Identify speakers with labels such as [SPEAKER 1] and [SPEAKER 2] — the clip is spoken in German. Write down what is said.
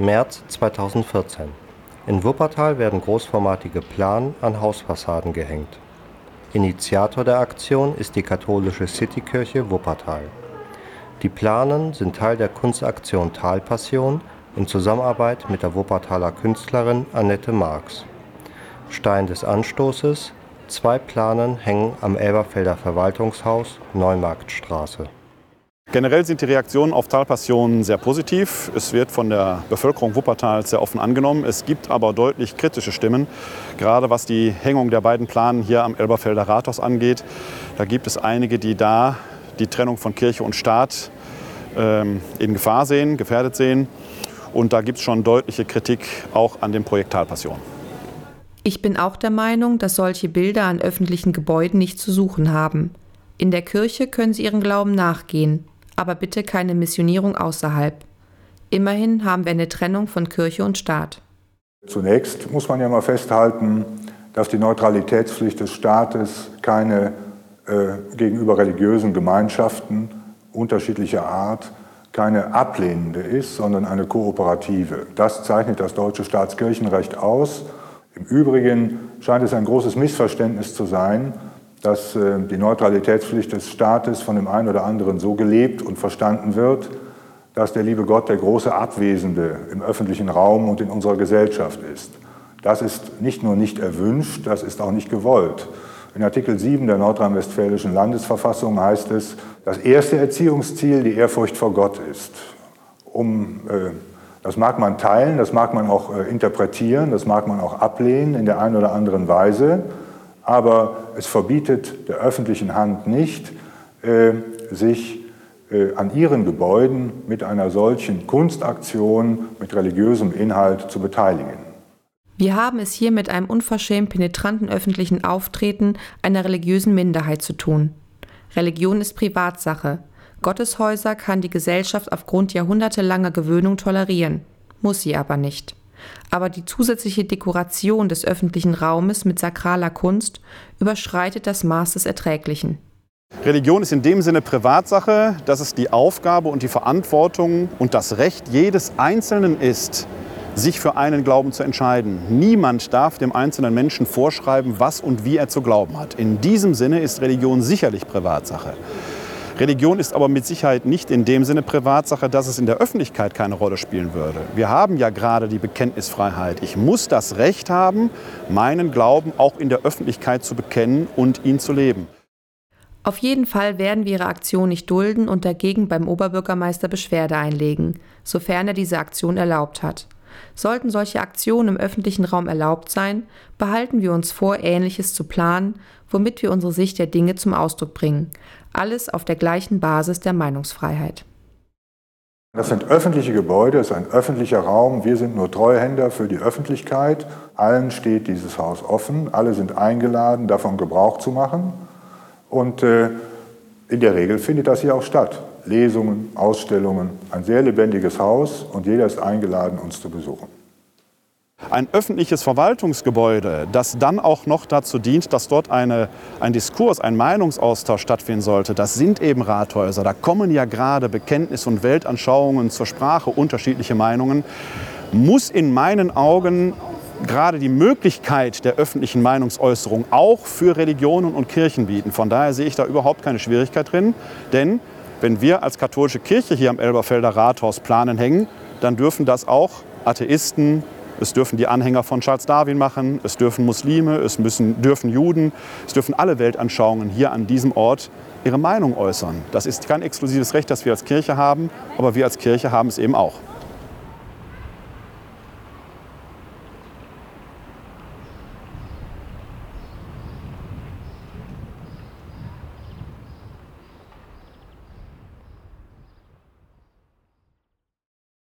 [SPEAKER 1] März 2014. In Wuppertal werden großformatige Planen an Hausfassaden gehängt. Initiator der Aktion ist die katholische Citykirche Wuppertal. Die Planen sind Teil der Kunstaktion Talpassion in Zusammenarbeit mit der Wuppertaler Künstlerin Annette Marx. Stein des Anstoßes: Zwei Planen hängen am Elberfelder Verwaltungshaus Neumarktstraße.
[SPEAKER 2] Generell sind die Reaktionen auf Talpassion sehr positiv. Es wird von der Bevölkerung Wuppertals sehr offen angenommen. Es gibt aber deutlich kritische Stimmen, gerade was die Hängung der beiden Planen hier am Elberfelder Rathaus angeht. Da gibt es einige, die da die Trennung von Kirche und Staat ähm, in Gefahr sehen, gefährdet sehen. Und da gibt es schon deutliche Kritik auch an dem Projekt Talpassion.
[SPEAKER 3] Ich bin auch der Meinung, dass solche Bilder an öffentlichen Gebäuden nicht zu suchen haben. In der Kirche können sie ihren Glauben nachgehen, aber bitte keine Missionierung außerhalb. Immerhin haben wir eine Trennung von Kirche und Staat.
[SPEAKER 4] Zunächst muss man ja mal festhalten, dass die Neutralitätspflicht des Staates keine äh, gegenüber religiösen Gemeinschaften unterschiedlicher Art keine ablehnende ist, sondern eine kooperative. Das zeichnet das deutsche Staatskirchenrecht aus. Im Übrigen scheint es ein großes Missverständnis zu sein, dass äh, die Neutralitätspflicht des Staates von dem einen oder anderen so gelebt und verstanden wird, dass der liebe Gott der große Abwesende im öffentlichen Raum und in unserer Gesellschaft ist. Das ist nicht nur nicht erwünscht, das ist auch nicht gewollt. In Artikel 7 der nordrhein-westfälischen Landesverfassung heißt es, das erste Erziehungsziel die Ehrfurcht vor Gott ist. Um, äh, das mag man teilen, das mag man auch äh, interpretieren, das mag man auch ablehnen in der einen oder anderen Weise aber es verbietet der öffentlichen Hand nicht, äh, sich äh, an ihren Gebäuden mit einer solchen Kunstaktion mit religiösem Inhalt zu beteiligen.
[SPEAKER 3] Wir haben es hier mit einem unverschämt penetranten öffentlichen Auftreten einer religiösen Minderheit zu tun. Religion ist Privatsache. Gotteshäuser kann die Gesellschaft aufgrund jahrhundertelanger Gewöhnung tolerieren, muss sie aber nicht aber die zusätzliche Dekoration des öffentlichen Raumes mit sakraler Kunst überschreitet das Maß des Erträglichen.
[SPEAKER 2] Religion ist in dem Sinne Privatsache, dass es die Aufgabe und die Verantwortung und das Recht jedes Einzelnen ist, sich für einen Glauben zu entscheiden. Niemand darf dem einzelnen Menschen vorschreiben, was und wie er zu glauben hat. In diesem Sinne ist Religion sicherlich Privatsache. Religion ist aber mit Sicherheit nicht in dem Sinne Privatsache, dass es in der Öffentlichkeit keine Rolle spielen würde. Wir haben ja gerade die Bekenntnisfreiheit. Ich muss das Recht haben, meinen Glauben auch in der Öffentlichkeit zu bekennen und ihn zu leben.
[SPEAKER 3] Auf jeden Fall werden wir Ihre Aktion nicht dulden und dagegen beim Oberbürgermeister Beschwerde einlegen, sofern er diese Aktion erlaubt hat. Sollten solche Aktionen im öffentlichen Raum erlaubt sein, behalten wir uns vor, Ähnliches zu planen, womit wir unsere Sicht der Dinge zum Ausdruck bringen. Alles auf der gleichen Basis der Meinungsfreiheit.
[SPEAKER 4] Das sind öffentliche Gebäude, es ist ein öffentlicher Raum. Wir sind nur Treuhänder für die Öffentlichkeit. Allen steht dieses Haus offen. Alle sind eingeladen, davon Gebrauch zu machen. Und äh, in der Regel findet das hier auch statt. Lesungen, Ausstellungen, ein sehr lebendiges Haus und jeder ist eingeladen, uns zu besuchen.
[SPEAKER 2] Ein öffentliches Verwaltungsgebäude, das dann auch noch dazu dient, dass dort eine, ein Diskurs, ein Meinungsaustausch stattfinden sollte, das sind eben Rathäuser. Da kommen ja gerade Bekenntnis- und Weltanschauungen zur Sprache, unterschiedliche Meinungen, muss in meinen Augen gerade die Möglichkeit der öffentlichen Meinungsäußerung auch für Religionen und Kirchen bieten. Von daher sehe ich da überhaupt keine Schwierigkeit drin, denn wenn wir als katholische Kirche hier am Elberfelder Rathaus Planen hängen, dann dürfen das auch Atheisten, es dürfen die Anhänger von Charles Darwin machen, es dürfen Muslime, es müssen, dürfen Juden, es dürfen alle Weltanschauungen hier an diesem Ort ihre Meinung äußern. Das ist kein exklusives Recht, das wir als Kirche haben, aber wir als Kirche haben es eben auch.